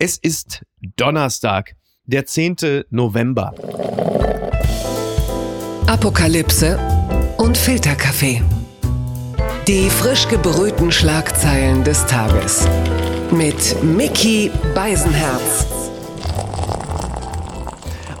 Es ist Donnerstag, der 10. November. Apokalypse und Filterkaffee. Die frisch gebrühten Schlagzeilen des Tages. Mit Mickey Beisenherz.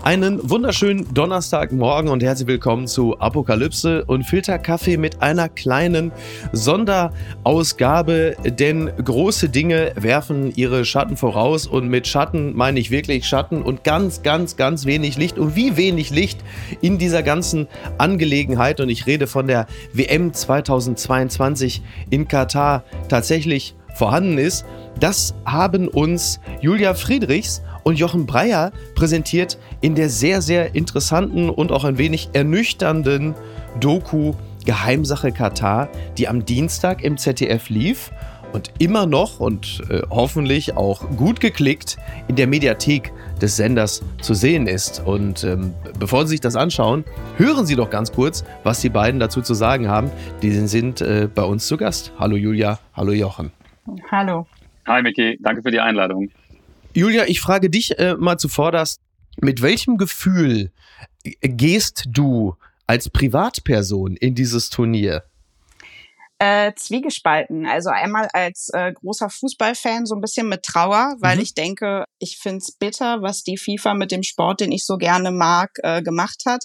Einen wunderschönen Donnerstagmorgen und herzlich willkommen zu Apokalypse und Filterkaffee mit einer kleinen Sonderausgabe, denn große Dinge werfen ihre Schatten voraus und mit Schatten meine ich wirklich Schatten und ganz, ganz, ganz wenig Licht und wie wenig Licht in dieser ganzen Angelegenheit und ich rede von der WM 2022 in Katar tatsächlich vorhanden ist. Das haben uns Julia Friedrichs und Jochen Breyer präsentiert in der sehr, sehr interessanten und auch ein wenig ernüchternden Doku Geheimsache Katar, die am Dienstag im ZDF lief und immer noch und äh, hoffentlich auch gut geklickt in der Mediathek des Senders zu sehen ist. Und ähm, bevor Sie sich das anschauen, hören Sie doch ganz kurz, was die beiden dazu zu sagen haben. Die sind äh, bei uns zu Gast. Hallo Julia, hallo Jochen. Hallo. Hi Micky, danke für die Einladung. Julia, ich frage dich äh, mal zuvorderst, mit welchem Gefühl gehst du als Privatperson in dieses Turnier? Äh, zwiegespalten. Also einmal als äh, großer Fußballfan so ein bisschen mit Trauer, weil mhm. ich denke, ich find's bitter, was die FIFA mit dem Sport, den ich so gerne mag, äh, gemacht hat.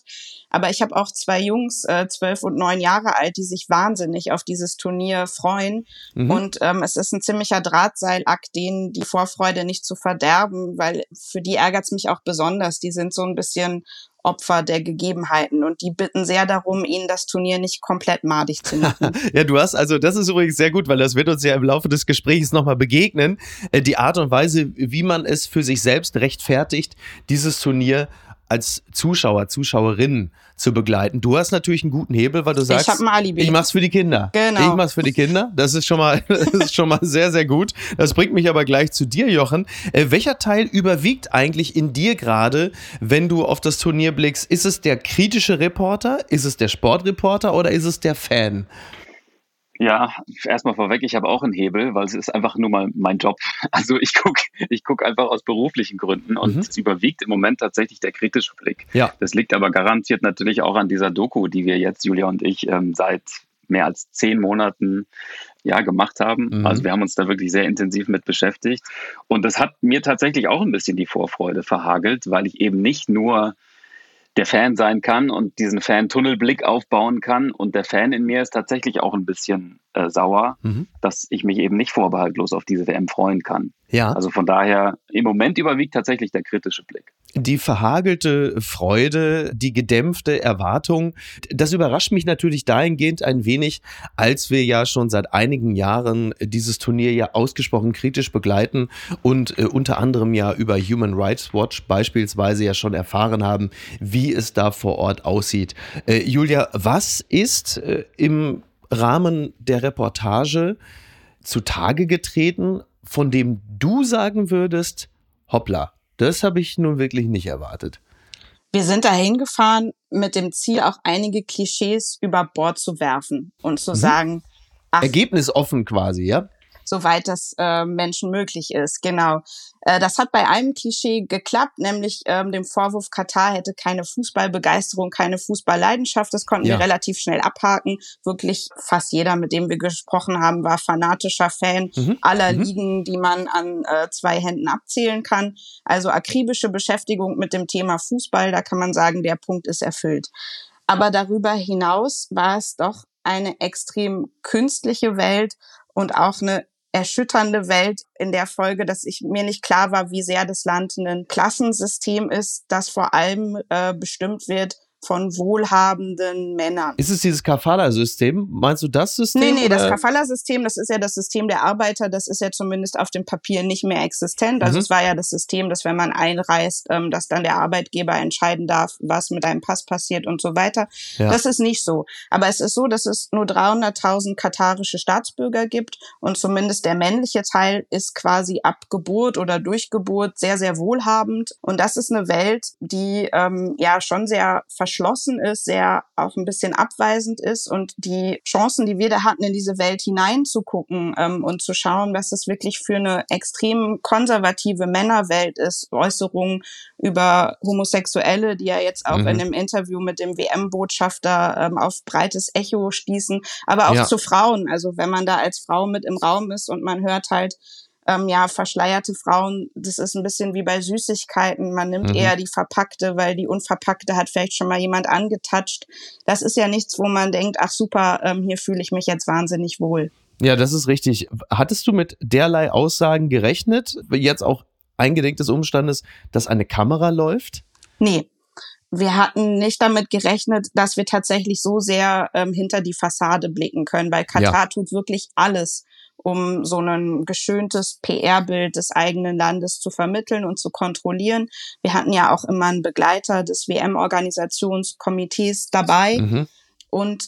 Aber ich habe auch zwei Jungs, äh, zwölf und neun Jahre alt, die sich wahnsinnig auf dieses Turnier freuen. Mhm. Und ähm, es ist ein ziemlicher Drahtseilakt, denen die Vorfreude nicht zu verderben, weil für die ärgert's mich auch besonders. Die sind so ein bisschen Opfer der Gegebenheiten und die bitten sehr darum, ihnen das Turnier nicht komplett madig zu machen. ja, du hast also, das ist übrigens sehr gut, weil das wird uns ja im Laufe des Gesprächs nochmal begegnen. Äh, die Art und Weise, wie man es für sich selbst rechtfertigt, dieses Turnier als Zuschauer, Zuschauerin zu begleiten. Du hast natürlich einen guten Hebel, weil du sagst, ich, ein Alibi. ich mach's für die Kinder. Genau. Ich mach's für die Kinder. Das ist schon mal, das ist schon mal sehr, sehr gut. Das bringt mich aber gleich zu dir, Jochen. Äh, welcher Teil überwiegt eigentlich in dir gerade, wenn du auf das Turnier blickst? Ist es der kritische Reporter? Ist es der Sportreporter oder ist es der Fan? Ja, erstmal vorweg, ich habe auch einen Hebel, weil es ist einfach nur mal mein Job. Also ich gucke ich guck einfach aus beruflichen Gründen und mhm. es überwiegt im Moment tatsächlich der kritische Blick. Ja. Das liegt aber garantiert natürlich auch an dieser Doku, die wir jetzt, Julia und ich, ähm, seit mehr als zehn Monaten ja, gemacht haben. Mhm. Also wir haben uns da wirklich sehr intensiv mit beschäftigt. Und das hat mir tatsächlich auch ein bisschen die Vorfreude verhagelt, weil ich eben nicht nur der Fan sein kann und diesen Fan-Tunnelblick aufbauen kann. Und der Fan in mir ist tatsächlich auch ein bisschen äh, sauer, mhm. dass ich mich eben nicht vorbehaltlos auf diese WM freuen kann. Ja. Also von daher, im Moment überwiegt tatsächlich der kritische Blick. Die verhagelte Freude, die gedämpfte Erwartung, das überrascht mich natürlich dahingehend ein wenig, als wir ja schon seit einigen Jahren dieses Turnier ja ausgesprochen kritisch begleiten und äh, unter anderem ja über Human Rights Watch beispielsweise ja schon erfahren haben, wie es da vor Ort aussieht. Äh, Julia, was ist äh, im Rahmen der Reportage zutage getreten, von dem du sagen würdest, hoppla, das habe ich nun wirklich nicht erwartet. Wir sind dahin gefahren mit dem Ziel, auch einige Klischees über Bord zu werfen und zu mhm. sagen, ach, Ergebnisoffen quasi, ja? Soweit das äh, Menschen möglich ist. Genau. Äh, das hat bei einem Klischee geklappt, nämlich ähm, dem Vorwurf, Katar hätte keine Fußballbegeisterung, keine Fußballleidenschaft. Das konnten ja. wir relativ schnell abhaken. Wirklich fast jeder, mit dem wir gesprochen haben, war fanatischer Fan mhm. aller mhm. Ligen, die man an äh, zwei Händen abzählen kann. Also akribische Beschäftigung mit dem Thema Fußball, da kann man sagen, der Punkt ist erfüllt. Aber darüber hinaus war es doch eine extrem künstliche Welt und auch eine erschütternde Welt in der Folge, dass ich mir nicht klar war, wie sehr das Land ein Klassensystem ist, das vor allem äh, bestimmt wird von wohlhabenden Männern. Ist es dieses Kafala-System? Meinst du das System? Nee, nee, oder? das Kafala-System, das ist ja das System der Arbeiter, das ist ja zumindest auf dem Papier nicht mehr existent. Also mhm. es war ja das System, dass wenn man einreist, ähm, dass dann der Arbeitgeber entscheiden darf, was mit einem Pass passiert und so weiter. Ja. Das ist nicht so. Aber es ist so, dass es nur 300.000 katarische Staatsbürger gibt und zumindest der männliche Teil ist quasi ab Geburt oder durch Geburt sehr, sehr wohlhabend. Und das ist eine Welt, die ähm, ja schon sehr verschieden verschlossen ist, sehr auch ein bisschen abweisend ist und die Chancen, die wir da hatten, in diese Welt hineinzugucken ähm, und zu schauen, was es wirklich für eine extrem konservative Männerwelt ist, Äußerungen über Homosexuelle, die ja jetzt auch mhm. in einem Interview mit dem WM-Botschafter ähm, auf breites Echo stießen, aber auch ja. zu Frauen. Also wenn man da als Frau mit im Raum ist und man hört halt, ähm, ja, verschleierte Frauen, das ist ein bisschen wie bei Süßigkeiten. Man nimmt mhm. eher die verpackte, weil die unverpackte hat vielleicht schon mal jemand angetatscht. Das ist ja nichts, wo man denkt, ach super, ähm, hier fühle ich mich jetzt wahnsinnig wohl. Ja, das ist richtig. Hattest du mit derlei Aussagen gerechnet? Jetzt auch eingedenk des Umstandes, dass eine Kamera läuft? Nee. Wir hatten nicht damit gerechnet, dass wir tatsächlich so sehr ähm, hinter die Fassade blicken können, weil Katar ja. tut wirklich alles, um so ein geschöntes PR-Bild des eigenen Landes zu vermitteln und zu kontrollieren. Wir hatten ja auch immer einen Begleiter des WM-Organisationskomitees dabei. Mhm. Und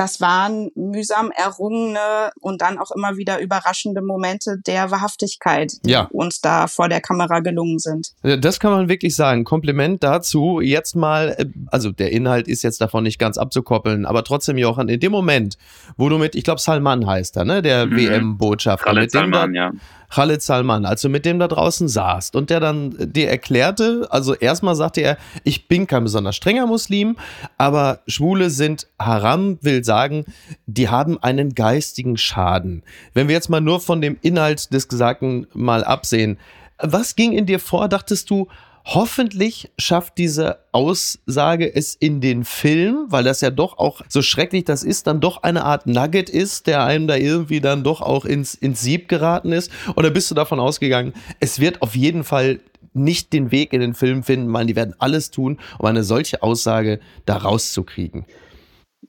das waren mühsam errungene und dann auch immer wieder überraschende Momente der Wahrhaftigkeit, die ja. uns da vor der Kamera gelungen sind. Das kann man wirklich sagen. Kompliment dazu. Jetzt mal, äh, also der Inhalt ist jetzt davon nicht ganz abzukoppeln, aber trotzdem, Johann, in dem Moment, wo du mit, ich glaube, Salman heißt er, ne, der mhm. WM-Botschafter, mit dem Salman, da, ja Khaled Salman, als du mit dem da draußen saßt und der dann dir erklärte, also erstmal sagte er, ich bin kein besonders strenger Muslim, aber Schwule sind Haram, will sagen, die haben einen geistigen Schaden. Wenn wir jetzt mal nur von dem Inhalt des Gesagten mal absehen, was ging in dir vor? Dachtest du, Hoffentlich schafft diese Aussage es in den Film, weil das ja doch auch, so schrecklich das ist, dann doch eine Art Nugget ist, der einem da irgendwie dann doch auch ins, ins Sieb geraten ist. Oder bist du davon ausgegangen, es wird auf jeden Fall nicht den Weg in den Film finden, weil die werden alles tun, um eine solche Aussage da rauszukriegen?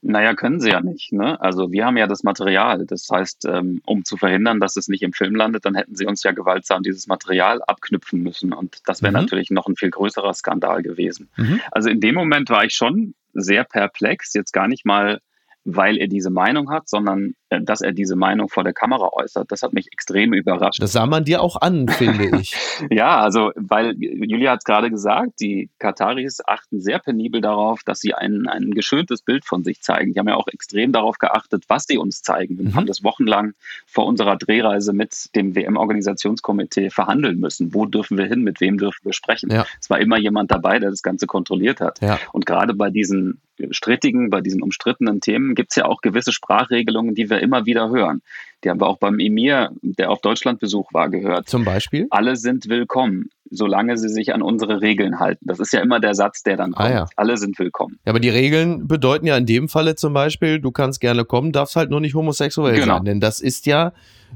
Naja, können sie ja nicht. Ne? Also wir haben ja das Material. Das heißt, ähm, um zu verhindern, dass es nicht im Film landet, dann hätten sie uns ja gewaltsam dieses Material abknüpfen müssen. Und das wäre mhm. natürlich noch ein viel größerer Skandal gewesen. Mhm. Also in dem Moment war ich schon sehr perplex, jetzt gar nicht mal weil er diese Meinung hat, sondern dass er diese Meinung vor der Kamera äußert. Das hat mich extrem überrascht. Das sah man dir auch an, finde ich. ja, also, weil Julia hat es gerade gesagt, die Kataris achten sehr penibel darauf, dass sie ein, ein geschöntes Bild von sich zeigen. Die haben ja auch extrem darauf geachtet, was sie uns zeigen. Wir mhm. haben das wochenlang vor unserer Drehreise mit dem WM-Organisationskomitee verhandeln müssen. Wo dürfen wir hin? Mit wem dürfen wir sprechen? Ja. Es war immer jemand dabei, der das Ganze kontrolliert hat. Ja. Und gerade bei diesen strittigen, bei diesen umstrittenen Themen gibt es ja auch gewisse Sprachregelungen, die wir immer wieder hören. Die haben wir auch beim Emir, der auf Deutschlandbesuch war, gehört. Zum Beispiel? Alle sind willkommen, solange sie sich an unsere Regeln halten. Das ist ja immer der Satz, der dann kommt. Ah, ja. Alle sind willkommen. Ja, aber die Regeln bedeuten ja in dem Falle zum Beispiel, du kannst gerne kommen, darfst halt nur nicht homosexuell genau. sein. Denn das ist ja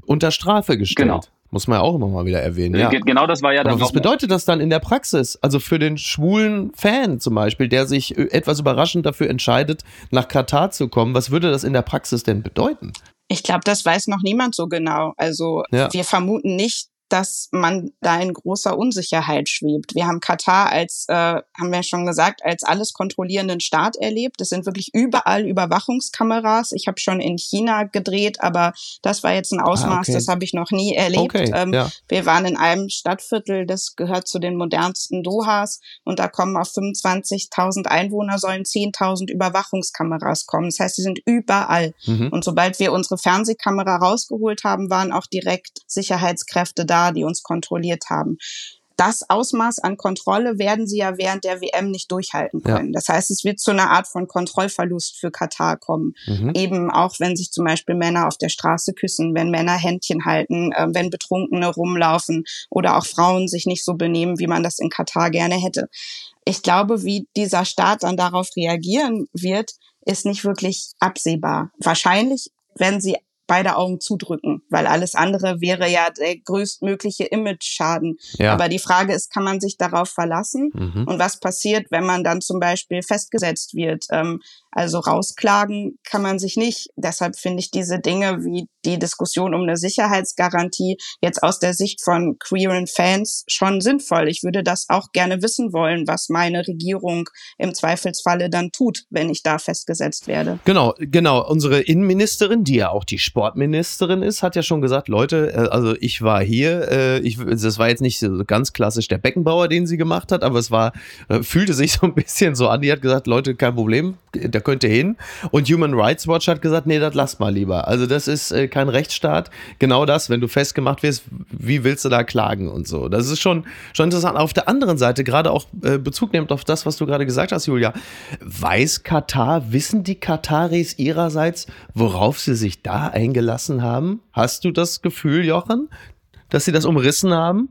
unter Strafe gestellt. Genau. Muss man ja auch immer mal wieder erwähnen. Ja. Genau das war ja dann. Aber was bedeutet das dann in der Praxis? Also für den schwulen Fan zum Beispiel, der sich etwas überraschend dafür entscheidet, nach Katar zu kommen, was würde das in der Praxis denn bedeuten? Ich glaube, das weiß noch niemand so genau. Also ja. wir vermuten nicht, dass man da in großer Unsicherheit schwebt. Wir haben Katar als, äh, haben wir schon gesagt, als alles kontrollierenden Staat erlebt. Es sind wirklich überall Überwachungskameras. Ich habe schon in China gedreht, aber das war jetzt ein ah, Ausmaß, ah, okay. das habe ich noch nie erlebt. Okay, ähm, ja. Wir waren in einem Stadtviertel, das gehört zu den modernsten Dohas und da kommen auf 25.000 Einwohner sollen 10.000 Überwachungskameras kommen. Das heißt, sie sind überall. Mhm. Und sobald wir unsere Fernsehkamera rausgeholt haben, waren auch direkt Sicherheitskräfte da da, die uns kontrolliert haben. Das Ausmaß an Kontrolle werden sie ja während der WM nicht durchhalten können. Ja. Das heißt, es wird zu einer Art von Kontrollverlust für Katar kommen. Mhm. Eben auch, wenn sich zum Beispiel Männer auf der Straße küssen, wenn Männer Händchen halten, äh, wenn Betrunkene rumlaufen oder auch Frauen sich nicht so benehmen, wie man das in Katar gerne hätte. Ich glaube, wie dieser Staat dann darauf reagieren wird, ist nicht wirklich absehbar. Wahrscheinlich werden sie beide Augen zudrücken, weil alles andere wäre ja der größtmögliche Image-Schaden. Ja. Aber die Frage ist, kann man sich darauf verlassen? Mhm. Und was passiert, wenn man dann zum Beispiel festgesetzt wird? Ähm, also rausklagen kann man sich nicht. Deshalb finde ich diese Dinge wie die Diskussion um eine Sicherheitsgarantie jetzt aus der Sicht von queeren Fans schon sinnvoll. Ich würde das auch gerne wissen wollen, was meine Regierung im Zweifelsfalle dann tut, wenn ich da festgesetzt werde. Genau, genau. Unsere Innenministerin, die ja auch die Sportministerin ist, hat ja schon gesagt, Leute, äh, also ich war hier, äh, ich, das war jetzt nicht so ganz klassisch der Beckenbauer, den sie gemacht hat, aber es war, äh, fühlte sich so ein bisschen so an. Die hat gesagt, Leute, kein Problem, da könnt ihr hin. Und Human Rights Watch hat gesagt, nee, das lasst mal lieber. Also das ist kein Rechtsstaat. Genau das, wenn du festgemacht wirst, wie willst du da klagen und so. Das ist schon, schon interessant. Auf der anderen Seite, gerade auch Bezug nehmend auf das, was du gerade gesagt hast, Julia, weiß Katar, wissen die Kataris ihrerseits, worauf sie sich da eingelassen haben? Hast du das Gefühl, Jochen, dass sie das umrissen haben?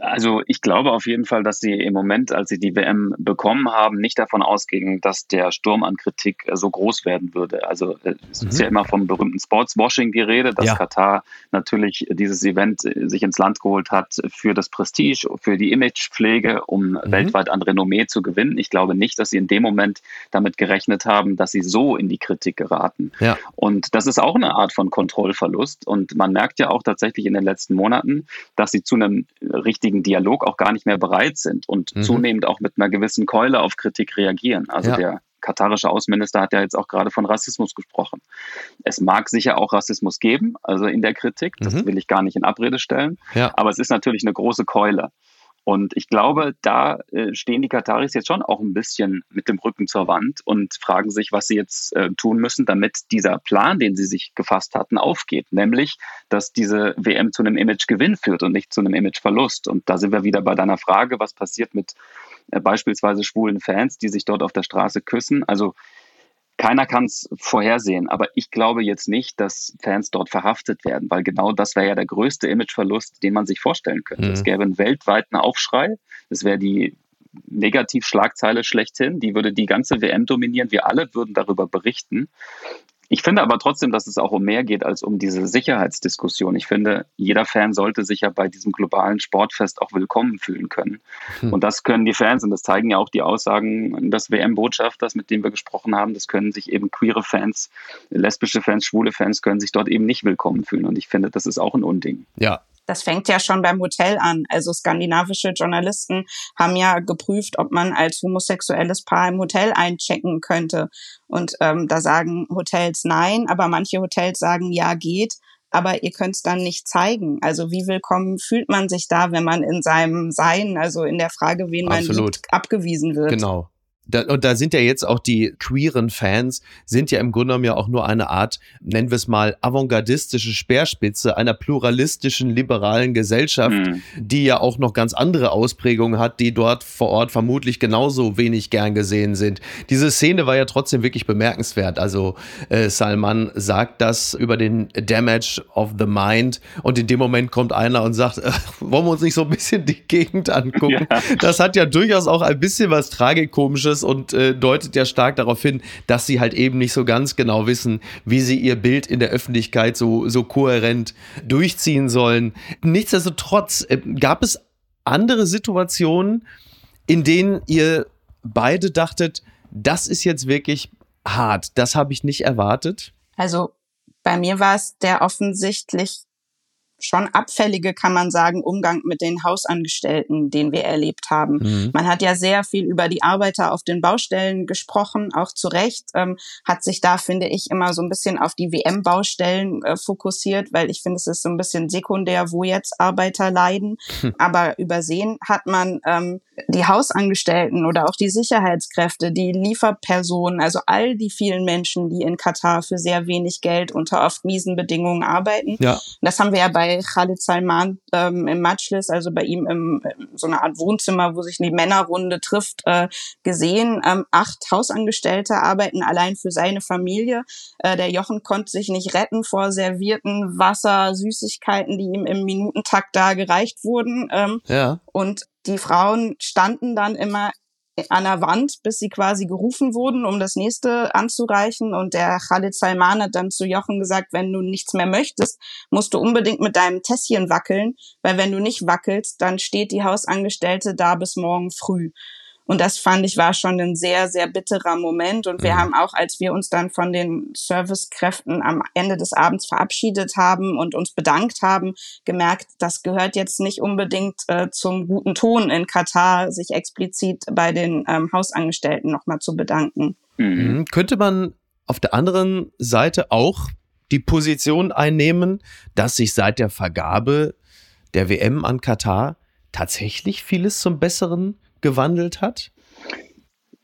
Also ich glaube auf jeden Fall, dass sie im Moment, als sie die WM bekommen haben, nicht davon ausgingen, dass der Sturm an Kritik äh, so groß werden würde. Also äh, es ist mhm. ja immer vom berühmten Sportswashing die Rede, dass ja. Katar natürlich dieses Event äh, sich ins Land geholt hat für das Prestige, für die Imagepflege, um mhm. weltweit an Renommee zu gewinnen. Ich glaube nicht, dass sie in dem Moment damit gerechnet haben, dass sie so in die Kritik geraten. Ja. Und das ist auch eine Art von Kontrollverlust. Und man merkt ja auch tatsächlich in den letzten Monaten, dass sie zu einem richtigen Dialog auch gar nicht mehr bereit sind und mhm. zunehmend auch mit einer gewissen Keule auf Kritik reagieren. Also ja. der katarische Außenminister hat ja jetzt auch gerade von Rassismus gesprochen. Es mag sicher auch Rassismus geben, also in der Kritik, das mhm. will ich gar nicht in Abrede stellen, ja. aber es ist natürlich eine große Keule. Und ich glaube, da äh, stehen die Kataris jetzt schon auch ein bisschen mit dem Rücken zur Wand und fragen sich, was sie jetzt äh, tun müssen, damit dieser Plan, den sie sich gefasst hatten, aufgeht. Nämlich, dass diese WM zu einem Imagegewinn führt und nicht zu einem Imageverlust. Und da sind wir wieder bei deiner Frage, was passiert mit äh, beispielsweise schwulen Fans, die sich dort auf der Straße küssen. Also keiner kann es vorhersehen, aber ich glaube jetzt nicht, dass Fans dort verhaftet werden, weil genau das wäre ja der größte Imageverlust, den man sich vorstellen könnte. Mhm. Es gäbe einen weltweiten Aufschrei, es wäre die Negativschlagzeile schlechthin, die würde die ganze WM dominieren, wir alle würden darüber berichten. Ich finde aber trotzdem, dass es auch um mehr geht als um diese Sicherheitsdiskussion. Ich finde, jeder Fan sollte sich ja bei diesem globalen Sportfest auch willkommen fühlen können. Hm. Und das können die Fans, und das zeigen ja auch die Aussagen des WM-Botschafters, mit dem wir gesprochen haben, das können sich eben queere Fans, lesbische Fans, schwule Fans können sich dort eben nicht willkommen fühlen. Und ich finde, das ist auch ein Unding. Ja, das fängt ja schon beim Hotel an. Also skandinavische Journalisten haben ja geprüft, ob man als homosexuelles Paar im Hotel einchecken könnte. Und ähm, da sagen Hotels nein, aber manche Hotels sagen ja geht. Aber ihr könnt es dann nicht zeigen. Also wie willkommen fühlt man sich da, wenn man in seinem Sein, also in der Frage, wen man liebt, abgewiesen wird? Genau. Da, und da sind ja jetzt auch die queeren Fans, sind ja im Grunde genommen ja auch nur eine Art, nennen wir es mal, avantgardistische Speerspitze einer pluralistischen, liberalen Gesellschaft, mhm. die ja auch noch ganz andere Ausprägungen hat, die dort vor Ort vermutlich genauso wenig gern gesehen sind. Diese Szene war ja trotzdem wirklich bemerkenswert. Also äh, Salman sagt das über den Damage of the Mind und in dem Moment kommt einer und sagt, äh, wollen wir uns nicht so ein bisschen die Gegend angucken? Ja. Das hat ja durchaus auch ein bisschen was Tragikomisches Und äh, deutet ja stark darauf hin, dass sie halt eben nicht so ganz genau wissen, wie sie ihr Bild in der Öffentlichkeit so, so kohärent durchziehen sollen. Nichtsdestotrotz äh, gab es andere Situationen, in denen ihr beide dachtet, das ist jetzt wirklich hart, das habe ich nicht erwartet? Also bei mir war es der offensichtlich schon abfällige, kann man sagen, Umgang mit den Hausangestellten, den wir erlebt haben. Mhm. Man hat ja sehr viel über die Arbeiter auf den Baustellen gesprochen, auch zu Recht, ähm, hat sich da, finde ich, immer so ein bisschen auf die WM-Baustellen äh, fokussiert, weil ich finde, es ist so ein bisschen sekundär, wo jetzt Arbeiter leiden. Mhm. Aber übersehen hat man ähm, die Hausangestellten oder auch die Sicherheitskräfte, die Lieferpersonen, also all die vielen Menschen, die in Katar für sehr wenig Geld unter oft miesen Bedingungen arbeiten. Ja. Das haben wir ja bei Khalid Salman ähm, im Matchlis, also bei ihm im, so einer Art Wohnzimmer, wo sich die Männerrunde trifft, äh, gesehen. Ähm, acht Hausangestellte arbeiten allein für seine Familie. Äh, der Jochen konnte sich nicht retten vor servierten Wasser, Süßigkeiten, die ihm im Minutentakt da gereicht wurden. Ähm, ja. Und die Frauen standen dann immer an der Wand, bis sie quasi gerufen wurden, um das nächste anzureichen. Und der Khalid Salman hat dann zu Jochen gesagt, wenn du nichts mehr möchtest, musst du unbedingt mit deinem Tässchen wackeln, weil wenn du nicht wackelst, dann steht die Hausangestellte da bis morgen früh. Und das fand ich war schon ein sehr, sehr bitterer Moment. Und wir mhm. haben auch, als wir uns dann von den Servicekräften am Ende des Abends verabschiedet haben und uns bedankt haben, gemerkt, das gehört jetzt nicht unbedingt äh, zum guten Ton in Katar, sich explizit bei den ähm, Hausangestellten nochmal zu bedanken. Mhm. Könnte man auf der anderen Seite auch die Position einnehmen, dass sich seit der Vergabe der WM an Katar tatsächlich vieles zum Besseren gewandelt hat?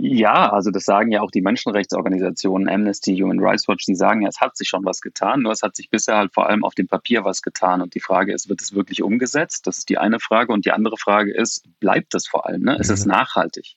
Ja, also das sagen ja auch die Menschenrechtsorganisationen Amnesty, Human Rights Watch, die sagen ja, es hat sich schon was getan, nur es hat sich bisher halt vor allem auf dem Papier was getan. Und die Frage ist, wird es wirklich umgesetzt? Das ist die eine Frage. Und die andere Frage ist, bleibt es vor allem? Ne? Ist es mhm. nachhaltig?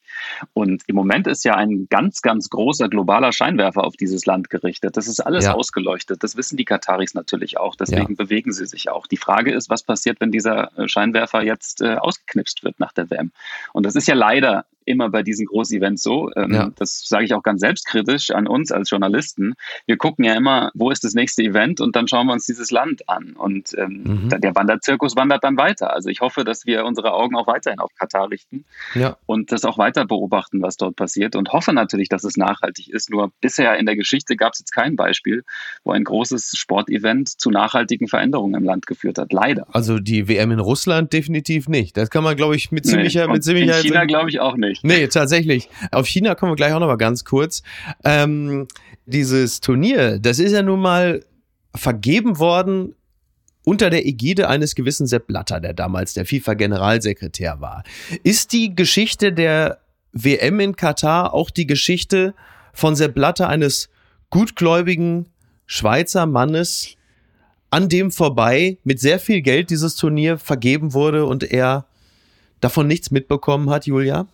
Und im Moment ist ja ein ganz, ganz großer globaler Scheinwerfer auf dieses Land gerichtet. Das ist alles ja. ausgeleuchtet. Das wissen die Kataris natürlich auch. Deswegen ja. bewegen sie sich auch. Die Frage ist, was passiert, wenn dieser äh, Scheinwerfer jetzt äh, ausgeknipst wird nach der WM? Und das ist ja leider immer bei diesen Groß-Events so. Ähm, ja. Das sage ich auch ganz selbstkritisch an uns als Journalisten. Wir gucken ja immer, wo ist das nächste Event und dann schauen wir uns dieses Land an. Und ähm, mhm. der Wanderzirkus wandert dann weiter. Also ich hoffe, dass wir unsere Augen auch weiterhin auf Katar richten ja. und das auch weiter beobachten, was dort passiert und hoffe natürlich, dass es nachhaltig ist. Nur bisher in der Geschichte gab es jetzt kein Beispiel, wo ein großes Sportevent zu nachhaltigen Veränderungen im Land geführt hat. Leider. Also die WM in Russland definitiv nicht. Das kann man, glaube ich, mit ziemlicher, nee. mit ziemlicher in China glaube ich auch nicht nicht. Nee, tatsächlich. Auf China kommen wir gleich auch noch mal ganz kurz. Ähm, dieses Turnier, das ist ja nun mal vergeben worden unter der Ägide eines gewissen Sepp Blatter, der damals der FIFA-Generalsekretär war. Ist die Geschichte der WM in Katar auch die Geschichte von Sepp Blatter, eines gutgläubigen Schweizer Mannes, an dem vorbei mit sehr viel Geld dieses Turnier vergeben wurde und er davon nichts mitbekommen hat, Julia?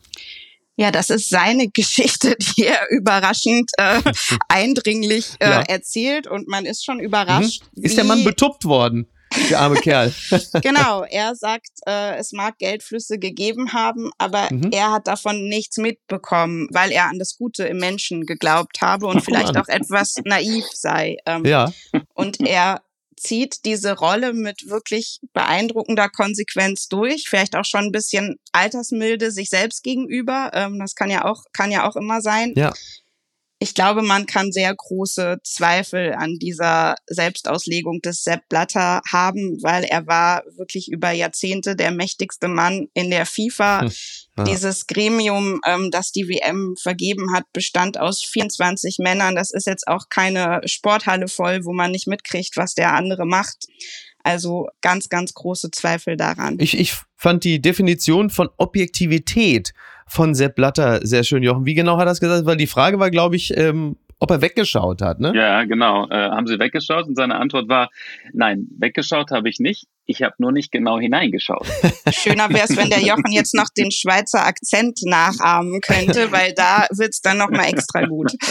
Ja, das ist seine Geschichte, die er überraschend äh, eindringlich äh, ja. erzählt und man ist schon überrascht. Mhm. Ist der Mann betuppt worden? Der arme Kerl. genau, er sagt, äh, es mag Geldflüsse gegeben haben, aber mhm. er hat davon nichts mitbekommen, weil er an das Gute im Menschen geglaubt habe und vielleicht auch etwas naiv sei. Ähm, ja. Und er zieht diese Rolle mit wirklich beeindruckender Konsequenz durch, vielleicht auch schon ein bisschen Altersmilde sich selbst gegenüber. Ähm, das kann ja auch, kann ja auch immer sein. Ja ich glaube, man kann sehr große Zweifel an dieser Selbstauslegung des Sepp Blatter haben, weil er war wirklich über Jahrzehnte der mächtigste Mann in der FIFA. Hm. Ja. Dieses Gremium, ähm, das die WM vergeben hat, bestand aus 24 Männern. Das ist jetzt auch keine Sporthalle voll, wo man nicht mitkriegt, was der andere macht. Also ganz, ganz große Zweifel daran. Ich, ich fand die Definition von Objektivität von Sepp Blatter sehr schön, Jochen. Wie genau hat er das gesagt? Weil die Frage war, glaube ich, ähm, ob er weggeschaut hat, ne? Ja, genau. Äh, haben Sie weggeschaut? Und seine Antwort war, nein, weggeschaut habe ich nicht. Ich habe nur nicht genau hineingeschaut. Schöner wäre es, wenn der Jochen jetzt noch den Schweizer Akzent nachahmen könnte, weil da wird's dann noch mal extra gut.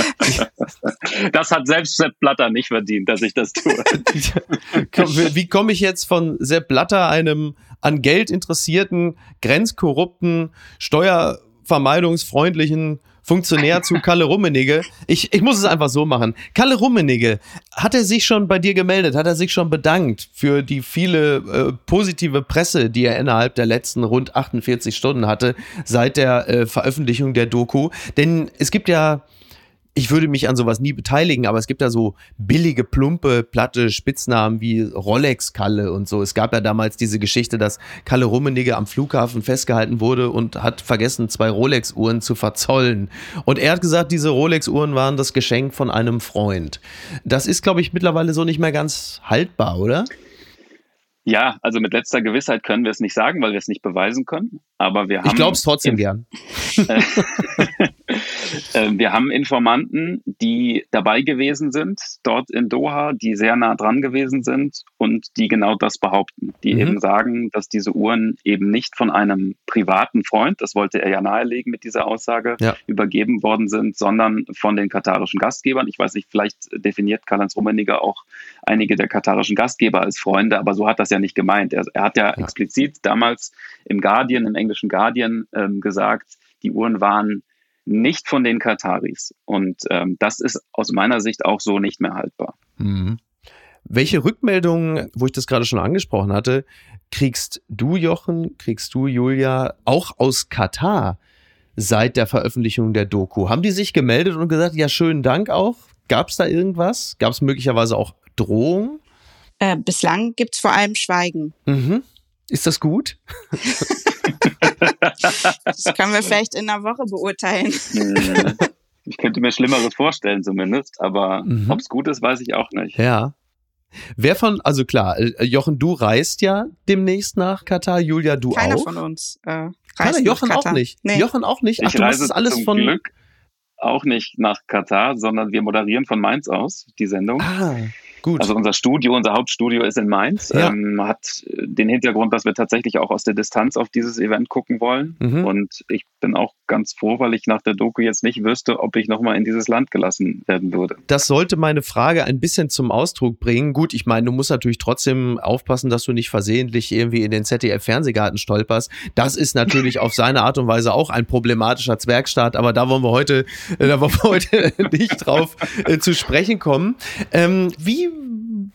Das hat selbst Sepp Blatter nicht verdient, dass ich das tue. Wie komme ich jetzt von Sepp Blatter, einem an Geld interessierten, grenzkorrupten, steuervermeidungsfreundlichen Funktionär zu Kalle Rummenigge. Ich, ich muss es einfach so machen. Kalle Rummenigge, hat er sich schon bei dir gemeldet? Hat er sich schon bedankt für die viele äh, positive Presse, die er innerhalb der letzten rund 48 Stunden hatte, seit der äh, Veröffentlichung der Doku? Denn es gibt ja ich würde mich an sowas nie beteiligen, aber es gibt da so billige, plumpe, platte Spitznamen wie Rolex-Kalle und so. Es gab ja damals diese Geschichte, dass Kalle Rummenigge am Flughafen festgehalten wurde und hat vergessen, zwei Rolex-Uhren zu verzollen. Und er hat gesagt, diese Rolex-Uhren waren das Geschenk von einem Freund. Das ist, glaube ich, mittlerweile so nicht mehr ganz haltbar, oder? Ja, also mit letzter Gewissheit können wir es nicht sagen, weil wir es nicht beweisen können. Aber wir haben. Ich glaube es trotzdem gern. Ähm, wir haben Informanten, die dabei gewesen sind, dort in Doha, die sehr nah dran gewesen sind und die genau das behaupten. Die mhm. eben sagen, dass diese Uhren eben nicht von einem privaten Freund, das wollte er ja nahelegen mit dieser Aussage, ja. übergeben worden sind, sondern von den katarischen Gastgebern. Ich weiß nicht, vielleicht definiert Karl-Heinz Rummeniger auch einige der katarischen Gastgeber als Freunde, aber so hat das ja nicht gemeint. Er, er hat ja, ja, explizit damals im Guardian, im englischen Guardian ähm, gesagt, die Uhren waren nicht von den Kataris. Und ähm, das ist aus meiner Sicht auch so nicht mehr haltbar. Mhm. Welche Rückmeldungen, wo ich das gerade schon angesprochen hatte, kriegst du, Jochen, kriegst du, Julia, auch aus Katar seit der Veröffentlichung der Doku? Haben die sich gemeldet und gesagt, ja, schönen Dank auch? Gab es da irgendwas? Gab es möglicherweise auch Drohungen? Äh, bislang gibt es vor allem Schweigen. Mhm. Ist das gut? das können wir vielleicht in einer Woche beurteilen. Ich könnte mir Schlimmeres vorstellen zumindest, aber mhm. ob es gut ist, weiß ich auch nicht. Ja. Wer von, also klar, äh, Jochen, du reist ja demnächst nach Katar, Julia, du Keiner auch. Keiner von uns. Äh, Keiner, Jochen auch nicht. Nee. Jochen auch nicht. Ach, ich du reise das alles von. Glück auch nicht nach Katar, sondern wir moderieren von Mainz aus die Sendung. Ah. Gut. Also unser Studio, unser Hauptstudio ist in Mainz, ja. ähm, hat den Hintergrund, dass wir tatsächlich auch aus der Distanz auf dieses Event gucken wollen. Mhm. Und ich bin auch ganz froh, weil ich nach der Doku jetzt nicht wüsste, ob ich nochmal in dieses Land gelassen werden würde. Das sollte meine Frage ein bisschen zum Ausdruck bringen. Gut, ich meine, du musst natürlich trotzdem aufpassen, dass du nicht versehentlich irgendwie in den ZDF-Fernsehgarten stolperst. Das ist natürlich auf seine Art und Weise auch ein problematischer Zwergstaat, aber da wollen wir heute, äh, da wollen wir heute nicht drauf äh, zu sprechen kommen. Ähm, wie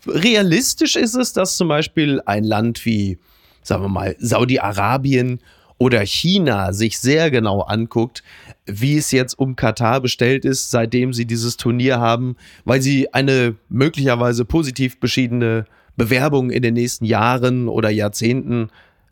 realistisch ist es, dass zum Beispiel ein Land wie, sagen wir mal, Saudi-Arabien oder China sich sehr genau anguckt, wie es jetzt um Katar bestellt ist, seitdem sie dieses Turnier haben, weil sie eine möglicherweise positiv beschiedene Bewerbung in den nächsten Jahren oder Jahrzehnten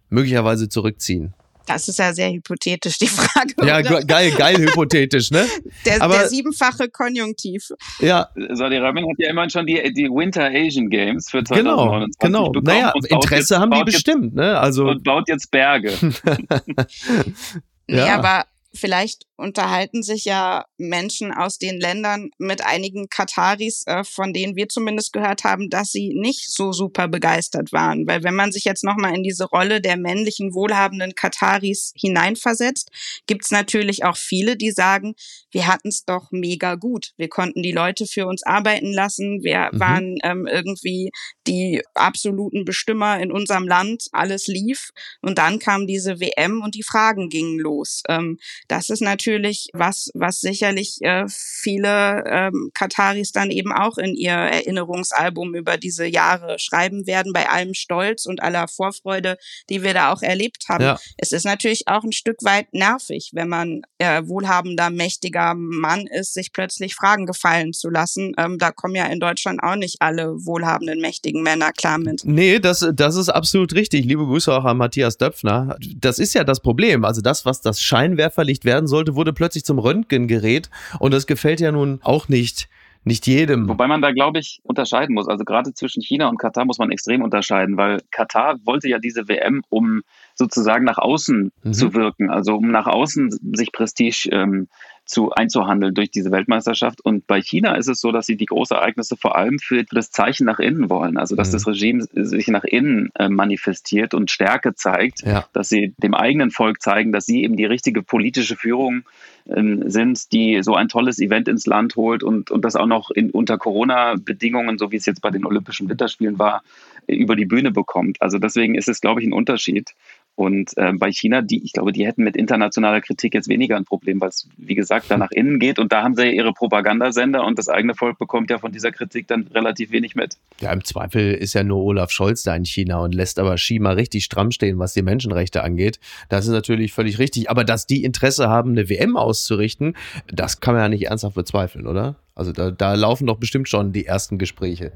möglicherweise zurückziehen. Das ist ja sehr hypothetisch, die Frage. Ja, oder? geil, geil hypothetisch, ne? Der, Aber, der siebenfache Konjunktiv. Ja. Saudi-Arabien hat ja immerhin schon die, die Winter Asian Games für 2029 Genau, genau. Naja, Interesse jetzt, haben die bestimmt, jetzt, ne? Also. Und baut jetzt Berge. ja, aber vielleicht unterhalten sich ja Menschen aus den Ländern mit einigen Kataris, äh, von denen wir zumindest gehört haben, dass sie nicht so super begeistert waren. Weil wenn man sich jetzt nochmal in diese Rolle der männlichen, wohlhabenden Kataris hineinversetzt, gibt's natürlich auch viele, die sagen, wir hatten es doch mega gut. Wir konnten die Leute für uns arbeiten lassen. Wir mhm. waren ähm, irgendwie die absoluten Bestimmer in unserem Land. Alles lief. Und dann kam diese WM und die Fragen gingen los. Ähm, das ist natürlich was, was sicherlich äh, viele ähm, Kataris dann eben auch in ihr Erinnerungsalbum über diese Jahre schreiben werden, bei allem Stolz und aller Vorfreude, die wir da auch erlebt haben. Ja. Es ist natürlich auch ein Stück weit nervig, wenn man äh, wohlhabender, mächtiger Mann ist, sich plötzlich Fragen gefallen zu lassen. Ähm, da kommen ja in Deutschland auch nicht alle wohlhabenden, mächtigen Männer klar mit. Nee, das, das ist absolut richtig. Liebe Grüße auch an Matthias Döpfner. Das ist ja das Problem. Also das, was das Scheinwerferlicht werden sollte, wurde plötzlich zum Röntgengerät und das gefällt ja nun auch nicht nicht jedem. Wobei man da, glaube ich, unterscheiden muss. Also gerade zwischen China und Katar muss man extrem unterscheiden, weil Katar wollte ja diese WM, um sozusagen nach außen mhm. zu wirken, also um nach außen sich Prestige ähm, zu einzuhandeln durch diese Weltmeisterschaft. Und bei China ist es so, dass sie die großen Ereignisse vor allem für das Zeichen nach innen wollen. Also dass mhm. das Regime sich nach innen äh, manifestiert und Stärke zeigt, ja. dass sie dem eigenen Volk zeigen, dass sie eben die richtige politische Führung ähm, sind, die so ein tolles Event ins Land holt und, und das auch noch in, unter Corona-Bedingungen, so wie es jetzt bei den Olympischen Winterspielen war, über die Bühne bekommt. Also deswegen ist es, glaube ich, ein Unterschied. Und äh, bei China, die, ich glaube, die hätten mit internationaler Kritik jetzt weniger ein Problem, weil es, wie gesagt, da nach innen geht. Und da haben sie ja ihre Propagandasender und das eigene Volk bekommt ja von dieser Kritik dann relativ wenig mit. Ja, im Zweifel ist ja nur Olaf Scholz da in China und lässt aber Xi mal richtig stramm stehen, was die Menschenrechte angeht. Das ist natürlich völlig richtig. Aber dass die Interesse haben, eine WM auszurichten, das kann man ja nicht ernsthaft bezweifeln, oder? Also da, da laufen doch bestimmt schon die ersten Gespräche.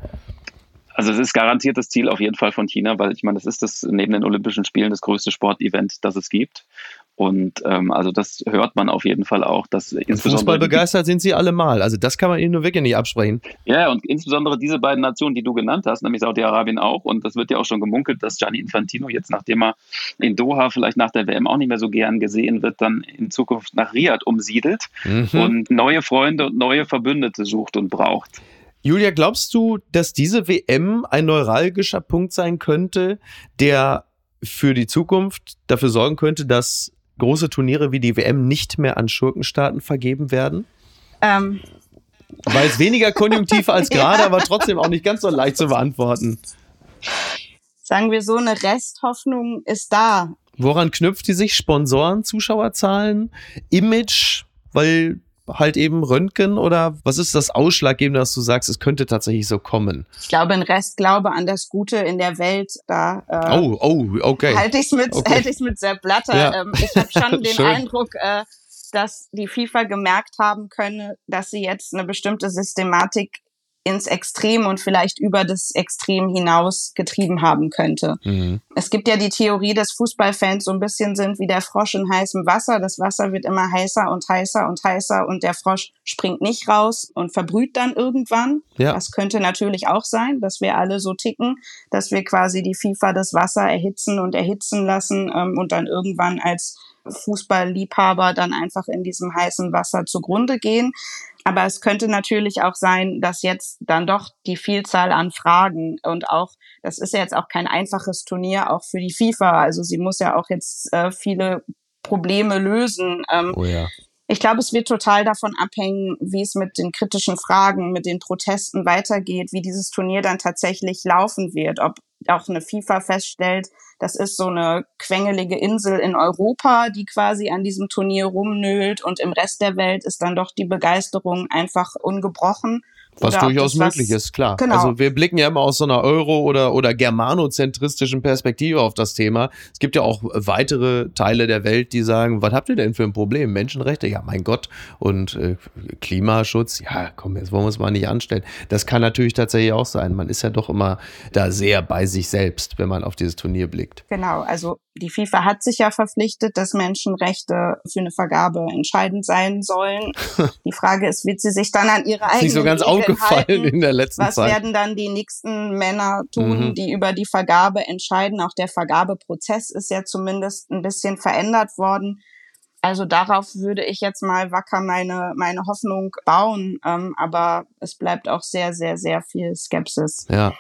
Also es ist garantiert das Ziel auf jeden Fall von China, weil ich meine, das ist das neben den Olympischen Spielen das größte Sportevent, das es gibt. Und ähm, also das hört man auf jeden Fall auch. Dass insbesondere Fußball begeistert sind sie alle mal. Also das kann man ihnen nur wirklich nicht absprechen. Ja, und insbesondere diese beiden Nationen, die du genannt hast, nämlich Saudi-Arabien auch. Und das wird ja auch schon gemunkelt, dass Gianni Infantino jetzt, nachdem er in Doha vielleicht nach der WM auch nicht mehr so gern gesehen wird, dann in Zukunft nach Riyadh umsiedelt mhm. und neue Freunde und neue Verbündete sucht und braucht. Julia, glaubst du, dass diese WM ein neuralgischer Punkt sein könnte, der für die Zukunft dafür sorgen könnte, dass große Turniere wie die WM nicht mehr an Schurkenstaaten vergeben werden? Ähm. Weil es weniger konjunktiv als gerade, ja. aber trotzdem auch nicht ganz so leicht zu beantworten. Sagen wir so, eine Resthoffnung ist da. Woran knüpft die sich? Sponsoren, Zuschauerzahlen, Image? Weil halt eben Röntgen oder was ist das Ausschlaggebende, dass du sagst, es könnte tatsächlich so kommen? Ich glaube, ein Restglaube an das Gute in der Welt, da äh, oh, oh, okay. halte ich es mit, okay. ich's mit Sepp Blatter. Ja. Ähm, ich habe schon den Eindruck, äh, dass die FIFA gemerkt haben könne, dass sie jetzt eine bestimmte Systematik ins Extrem und vielleicht über das Extrem hinaus getrieben haben könnte. Mhm. Es gibt ja die Theorie, dass Fußballfans so ein bisschen sind wie der Frosch in heißem Wasser. Das Wasser wird immer heißer und heißer und heißer und der Frosch springt nicht raus und verbrüht dann irgendwann. Ja. Das könnte natürlich auch sein, dass wir alle so ticken, dass wir quasi die FIFA das Wasser erhitzen und erhitzen lassen ähm, und dann irgendwann als Fußballliebhaber dann einfach in diesem heißen Wasser zugrunde gehen. Aber es könnte natürlich auch sein, dass jetzt dann doch die Vielzahl an Fragen und auch, das ist ja jetzt auch kein einfaches Turnier, auch für die FIFA. Also sie muss ja auch jetzt äh, viele Probleme lösen. Ähm, oh ja. Ich glaube, es wird total davon abhängen, wie es mit den kritischen Fragen, mit den Protesten weitergeht, wie dieses Turnier dann tatsächlich laufen wird, ob auch eine FIFA feststellt, das ist so eine quengelige Insel in Europa, die quasi an diesem Turnier rumnölt und im Rest der Welt ist dann doch die Begeisterung einfach ungebrochen. Was durchaus möglich ist, klar. Genau. Also wir blicken ja immer aus so einer Euro- oder, oder germanozentristischen Perspektive auf das Thema. Es gibt ja auch weitere Teile der Welt, die sagen, was habt ihr denn für ein Problem? Menschenrechte? Ja, mein Gott. Und äh, Klimaschutz? Ja, komm, jetzt wollen wir uns mal nicht anstellen. Das kann natürlich tatsächlich auch sein. Man ist ja doch immer da sehr bei sich selbst, wenn man auf dieses Turnier blickt. Genau, also die FIFA hat sich ja verpflichtet, dass Menschenrechte für eine Vergabe entscheidend sein sollen. Die Frage ist, wird sie sich dann an ihre eigenen nicht so ganz Regeln aufgefallen halten? in der letzten Was Zeit. werden dann die nächsten Männer tun, mhm. die über die Vergabe entscheiden? Auch der Vergabeprozess ist ja zumindest ein bisschen verändert worden. Also darauf würde ich jetzt mal wacker meine, meine Hoffnung bauen. Ähm, aber es bleibt auch sehr, sehr, sehr viel Skepsis. Ja.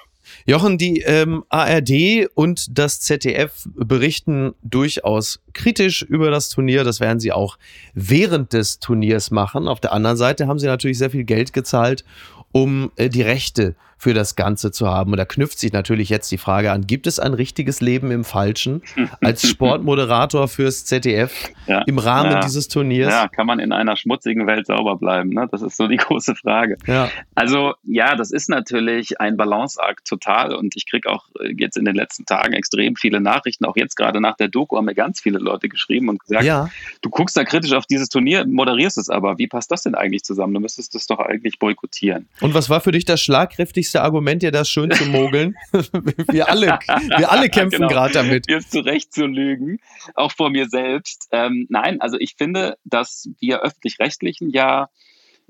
Jochen, die ähm, ARD und das ZDF berichten durchaus kritisch über das Turnier. Das werden sie auch während des Turniers machen. Auf der anderen Seite haben sie natürlich sehr viel Geld gezahlt, um äh, die Rechte für das Ganze zu haben. Und da knüpft sich natürlich jetzt die Frage an, gibt es ein richtiges Leben im Falschen als Sportmoderator fürs ZDF ja, im Rahmen ja, dieses Turniers? Ja, kann man in einer schmutzigen Welt sauber bleiben? Ne? Das ist so die große Frage. Ja. Also ja, das ist natürlich ein Balanceakt total und ich kriege auch äh, jetzt in den letzten Tagen extrem viele Nachrichten, auch jetzt gerade nach der Doku haben mir ganz viele Leute geschrieben und gesagt, ja. du guckst da kritisch auf dieses Turnier, moderierst es aber, wie passt das denn eigentlich zusammen? Du müsstest das doch eigentlich boykottieren. Und was war für dich das schlagkräftigste wichtigste Argument, dir das schön zu mogeln. wir alle, wir alle kämpfen genau. gerade damit. Jetzt zurecht zu lügen, auch vor mir selbst. Ähm, nein, also ich finde, dass wir öffentlich-rechtlichen ja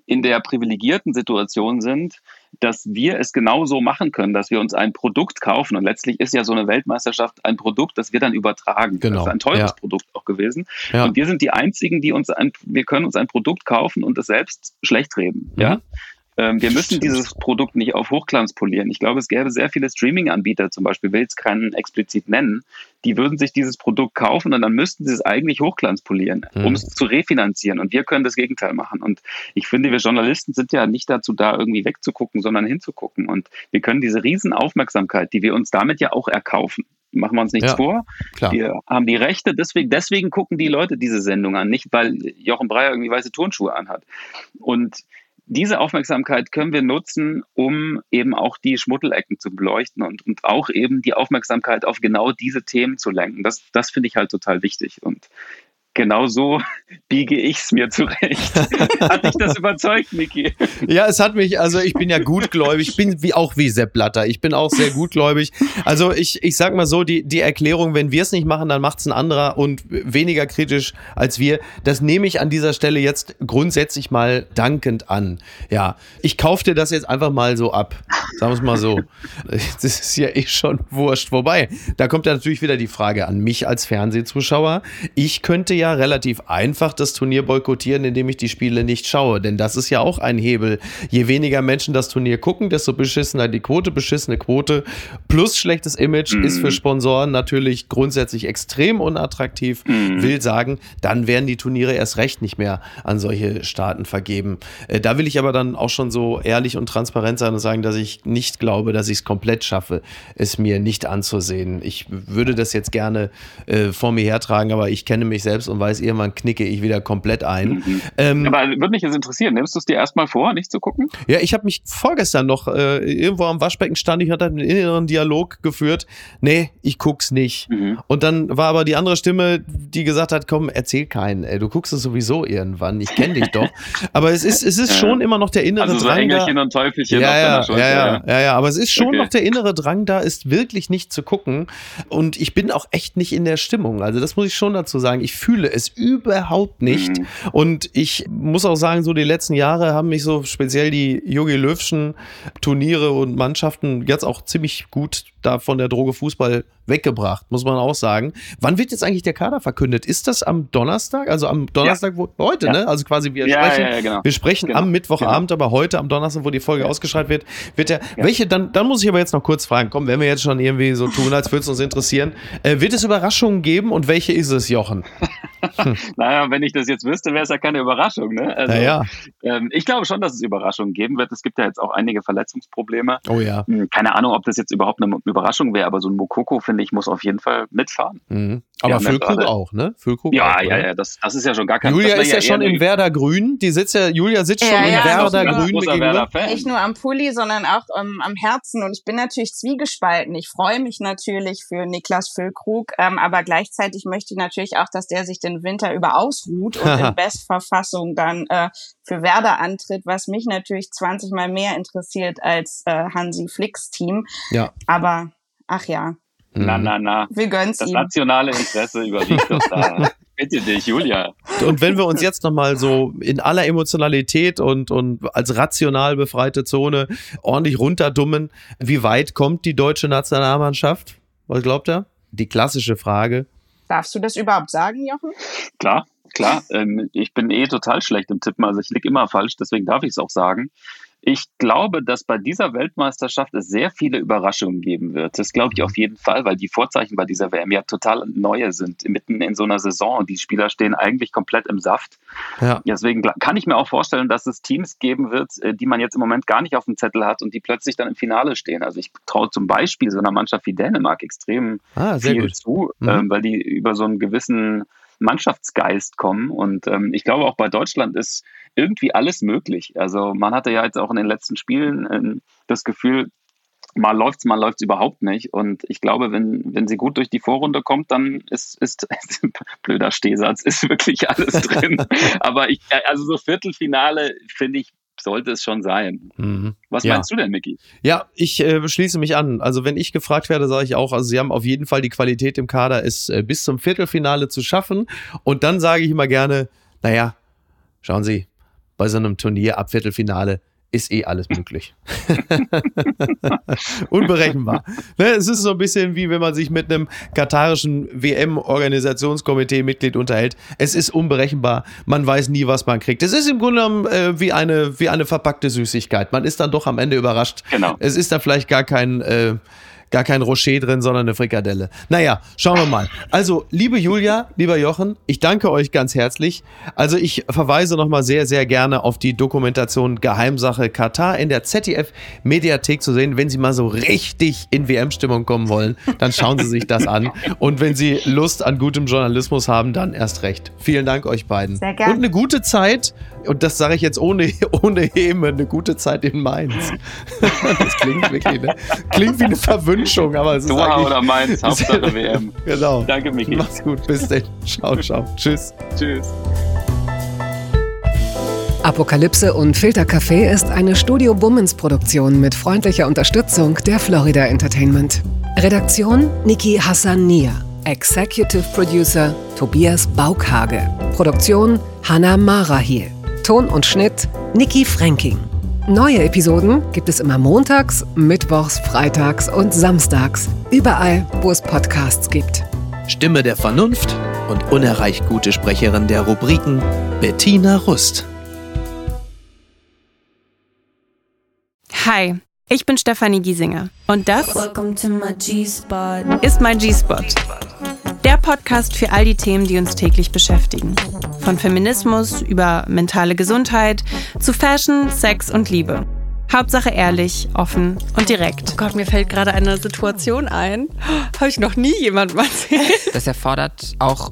in der privilegierten Situation sind, dass wir es genauso machen können, dass wir uns ein Produkt kaufen. Und letztlich ist ja so eine Weltmeisterschaft ein Produkt, das wir dann übertragen. Genau. Das ist ein teures ja. Produkt auch gewesen. Ja. Und wir sind die einzigen, die uns ein, wir können uns ein Produkt kaufen und es selbst schlecht reden. Mhm. Ja. Ähm, wir müssen dieses Produkt nicht auf Hochglanz polieren. Ich glaube, es gäbe sehr viele Streaming-Anbieter, zum Beispiel, will es keinen explizit nennen, die würden sich dieses Produkt kaufen und dann müssten sie es eigentlich Hochglanz polieren, mhm. um es zu refinanzieren. Und wir können das Gegenteil machen. Und ich finde, wir Journalisten sind ja nicht dazu da, irgendwie wegzugucken, sondern hinzugucken. Und wir können diese Riesenaufmerksamkeit, die wir uns damit ja auch erkaufen, machen wir uns nichts ja, vor. Klar. Wir haben die Rechte, deswegen, deswegen gucken die Leute diese Sendung an, nicht weil Jochen Breyer irgendwie weiße Turnschuhe anhat. Und diese Aufmerksamkeit können wir nutzen, um eben auch die Schmuddelecken zu beleuchten und, und auch eben die Aufmerksamkeit auf genau diese Themen zu lenken. Das, das finde ich halt total wichtig. Und genau so biege ich es mir zurecht. hat dich das überzeugt, Niki? Ja, es hat mich, also ich bin ja gutgläubig, ich bin wie auch wie Sepp Blatter, ich bin auch sehr gutgläubig. Also ich, ich sag mal so, die, die Erklärung, wenn wir es nicht machen, dann macht es ein anderer und weniger kritisch als wir. Das nehme ich an dieser Stelle jetzt grundsätzlich mal dankend an. Ja, ich kaufe dir das jetzt einfach mal so ab. Sagen wir es mal so. Das ist ja eh schon wurscht. Wobei, da kommt ja natürlich wieder die Frage an mich als Fernsehzuschauer. Ich könnte ja ja relativ einfach das Turnier boykottieren, indem ich die Spiele nicht schaue. Denn das ist ja auch ein Hebel. Je weniger Menschen das Turnier gucken, desto beschissener die Quote. Beschissene Quote plus schlechtes Image mhm. ist für Sponsoren natürlich grundsätzlich extrem unattraktiv. Mhm. Will sagen, dann werden die Turniere erst recht nicht mehr an solche Staaten vergeben. Äh, da will ich aber dann auch schon so ehrlich und transparent sein und sagen, dass ich nicht glaube, dass ich es komplett schaffe, es mir nicht anzusehen. Ich würde das jetzt gerne äh, vor mir hertragen, aber ich kenne mich selbst und weiß, irgendwann knicke ich wieder komplett ein. Mhm. Ähm, Aber würde mich jetzt interessieren, nimmst du es dir erstmal vor, nicht zu gucken? Ja, ich habe mich vorgestern noch äh, irgendwo am Waschbecken stand, ich hatte einen inneren Dialog geführt, nee, ich guck's nicht. Mhm. Und dann war aber die andere Stimme, die gesagt hat, komm, erzähl keinen, ey, du guckst es sowieso irgendwann, ich kenne dich doch. aber es ist, es ist schon immer noch der innere also so Drang. Engelchen und Teufelchen ja, ja, ja, ja, ja, ja, aber es ist schon okay. noch der innere Drang da, ist wirklich nicht zu gucken. Und ich bin auch echt nicht in der Stimmung. Also das muss ich schon dazu sagen. Ich fühle es überhaupt nicht. Mhm. Und ich muss auch sagen, so die letzten Jahre haben mich so speziell die Jogi Löwschen Turniere und Mannschaften jetzt auch ziemlich gut da von der Droge Fußball weggebracht, muss man auch sagen. Wann wird jetzt eigentlich der Kader verkündet? Ist das am Donnerstag? Also am Donnerstag, ja. wo, heute, ja. ne? Also quasi wir ja, sprechen, genau. wir sprechen genau. am Mittwochabend, genau. aber heute am Donnerstag, wo die Folge ausgestrahlt wird, wird der, welche, dann, dann muss ich aber jetzt noch kurz fragen, komm, wenn wir jetzt schon irgendwie so tun, als würde es uns interessieren, äh, wird es Überraschungen geben und welche ist es, Jochen? Hm. naja, wenn ich das jetzt wüsste, wäre es ja keine Überraschung, ne? Also, naja. ähm, ich glaube schon, dass es Überraschungen geben wird. Es gibt ja jetzt auch einige Verletzungsprobleme. Oh ja. Hm, keine Ahnung, ob das jetzt überhaupt eine Überraschung wäre, aber so ein Mokoko, finde ich, muss auf jeden Fall mitfahren. Mhm. Aber Füllkrug auch, ne? Füllkrug ja, auch, ja, ja, das, das ist ja schon gar kein Julia ist ja, ja schon in Werder Grün. Die sitzt ja, Julia sitzt schon in Werder Grün. Werder Nicht nur am Pulli, sondern auch um, am Herzen. Und ich bin natürlich zwiegespalten. Ich freue mich natürlich für Niklas Füllkrug, ähm, aber gleichzeitig möchte ich natürlich auch, dass der sich den Winter über ausruht und in Bestverfassung dann äh, für Werder antritt, was mich natürlich 20 Mal mehr interessiert als äh, Hansi Flicks Team. Ja. Aber ach ja, na, na, na. Wir gönnen's Das ihm. nationale Interesse überwiegt doch da. Bitte dich, Julia. Und wenn wir uns jetzt nochmal so in aller Emotionalität und, und als rational befreite Zone ordentlich runterdummen, wie weit kommt die deutsche Nationalmannschaft? Was glaubt er? Die klassische Frage. Darfst du das überhaupt sagen, Jochen? Klar, klar. Ähm, ich bin eh total schlecht im Tippen, also ich liege immer falsch, deswegen darf ich es auch sagen. Ich glaube, dass bei dieser Weltmeisterschaft es sehr viele Überraschungen geben wird. Das glaube ich auf jeden Fall, weil die Vorzeichen bei dieser WM ja total neue sind, mitten in so einer Saison. Die Spieler stehen eigentlich komplett im Saft. Ja. Deswegen kann ich mir auch vorstellen, dass es Teams geben wird, äh, die man jetzt im Moment gar nicht auf dem Zettel hat und die plötzlich dann im Finale stehen. Also ich traue zum Beispiel so einer Mannschaft wie Dänemark extrem ah, viel gut. zu, mhm. ähm, weil die über so einen gewissen Mannschaftsgeist kommen. Und ähm, ich glaube, auch bei Deutschland ist irgendwie alles möglich. Also man hatte ja jetzt auch in den letzten Spielen ähm, das Gefühl, mal läuft's, mal läuft's überhaupt nicht. Und ich glaube, wenn, wenn sie gut durch die Vorrunde kommt, dann ist, ist, blöder Stehsatz, ist wirklich alles drin. Aber ich, also so Viertelfinale finde ich sollte es schon sein. Mhm. Was ja. meinst du denn, Micky? Ja, ich äh, schließe mich an. Also wenn ich gefragt werde, sage ich auch, also sie haben auf jeden Fall die Qualität im Kader, es äh, bis zum Viertelfinale zu schaffen. Und dann sage ich immer gerne, naja, schauen Sie, bei so einem Turnier ab Viertelfinale ist eh alles möglich. Unberechenbar. Ne, es ist so ein bisschen wie wenn man sich mit einem katarischen WM-Organisationskomitee-Mitglied unterhält. Es ist unberechenbar. Man weiß nie, was man kriegt. Es ist im Grunde genommen äh, wie, eine, wie eine verpackte Süßigkeit. Man ist dann doch am Ende überrascht. Genau. Es ist da vielleicht gar kein. Äh, gar kein Rocher drin, sondern eine Frikadelle. Naja, schauen wir mal. Also, liebe Julia, lieber Jochen, ich danke euch ganz herzlich. Also, ich verweise nochmal sehr, sehr gerne auf die Dokumentation Geheimsache Katar in der ZDF-Mediathek zu sehen. Wenn Sie mal so richtig in WM-Stimmung kommen wollen, dann schauen Sie sich das an. Und wenn Sie Lust an gutem Journalismus haben, dann erst recht. Vielen Dank euch beiden. Sehr gerne. Und eine gute Zeit und das sage ich jetzt ohne, ohne Heme, eine gute Zeit in Mainz. das klingt wirklich, ne? klingt wie eine Verwünschung, aber es ist Doha oder Mainz, Hauptsache WM. Genau. Danke, Miki. Mach's gut, bis dann. Ciao, ciao. Tschüss. Tschüss. Apokalypse und Filtercafé ist eine Studio Bummens Produktion mit freundlicher Unterstützung der Florida Entertainment. Redaktion Niki Hassania. Executive Producer Tobias Baukhage. Produktion Hannah Marahiel. Ton und Schnitt Niki Fränking. Neue Episoden gibt es immer montags, mittwochs, freitags und samstags. Überall, wo es Podcasts gibt. Stimme der Vernunft und unerreicht gute Sprecherin der Rubriken Bettina Rust. Hi, ich bin Stefanie Giesinger und das ist mein G-Spot. Der Podcast für all die Themen, die uns täglich beschäftigen. Von Feminismus über mentale Gesundheit zu Fashion, Sex und Liebe. Hauptsache ehrlich, offen und direkt. Oh Gott, mir fällt gerade eine Situation ein. Habe ich noch nie jemandem erzählt. Das erfordert auch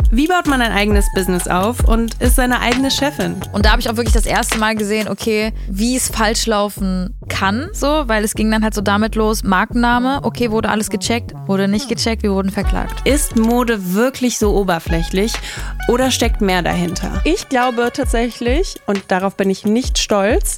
Wie baut man ein eigenes Business auf und ist seine eigene Chefin? Und da habe ich auch wirklich das erste Mal gesehen, okay, wie es falsch laufen kann, so, weil es ging dann halt so damit los, Markenname, okay, wurde alles gecheckt, wurde nicht gecheckt, wir wurden verklagt. Ist Mode wirklich so oberflächlich oder steckt mehr dahinter? Ich glaube tatsächlich, und darauf bin ich nicht stolz,